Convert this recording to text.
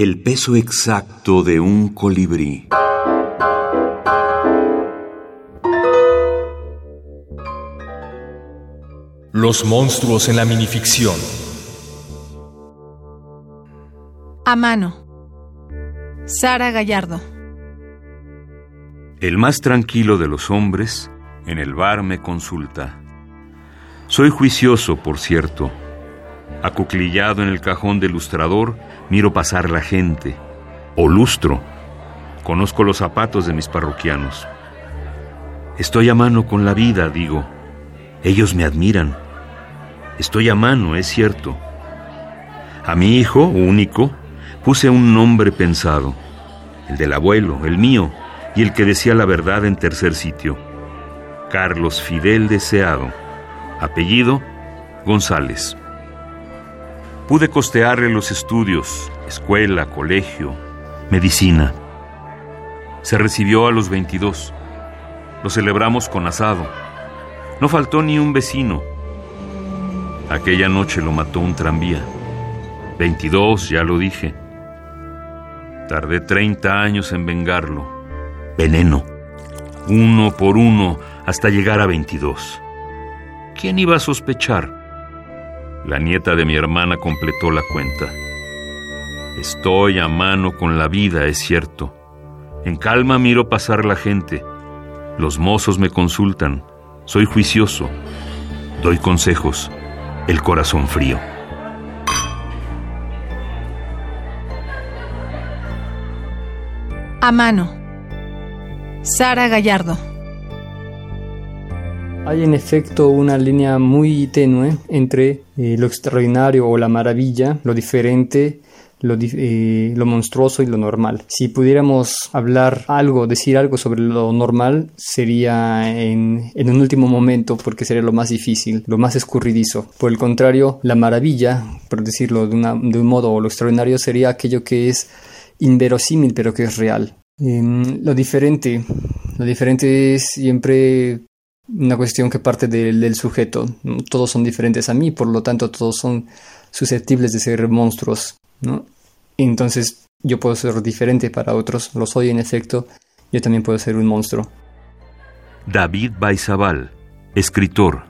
El peso exacto de un colibrí. Los monstruos en la minificción. A mano. Sara Gallardo. El más tranquilo de los hombres en el bar me consulta. Soy juicioso, por cierto. Acuclillado en el cajón del lustrador, miro pasar la gente. O lustro. Conozco los zapatos de mis parroquianos. Estoy a mano con la vida, digo. Ellos me admiran. Estoy a mano, es cierto. A mi hijo único puse un nombre pensado, el del abuelo, el mío, y el que decía la verdad en tercer sitio. Carlos Fidel Deseado, apellido González. Pude costearle los estudios, escuela, colegio, medicina. Se recibió a los 22. Lo celebramos con asado. No faltó ni un vecino. Aquella noche lo mató un tranvía. 22, ya lo dije. Tardé 30 años en vengarlo. Veneno. Uno por uno hasta llegar a 22. ¿Quién iba a sospechar? La nieta de mi hermana completó la cuenta. Estoy a mano con la vida, es cierto. En calma miro pasar la gente. Los mozos me consultan. Soy juicioso. Doy consejos. El corazón frío. A mano. Sara Gallardo. Hay en efecto una línea muy tenue entre eh, lo extraordinario o la maravilla, lo diferente, lo, eh, lo, monstruoso y lo normal. Si pudiéramos hablar algo, decir algo sobre lo normal, sería en, un último momento porque sería lo más difícil, lo más escurridizo. Por el contrario, la maravilla, por decirlo de, un modo, o lo extraordinario sería aquello que es inverosímil pero que es real. Eh, lo diferente, lo diferente es siempre una cuestión que parte del sujeto. Todos son diferentes a mí, por lo tanto todos son susceptibles de ser monstruos. ¿no? Entonces yo puedo ser diferente para otros, lo soy en efecto, yo también puedo ser un monstruo. David Baizabal, escritor,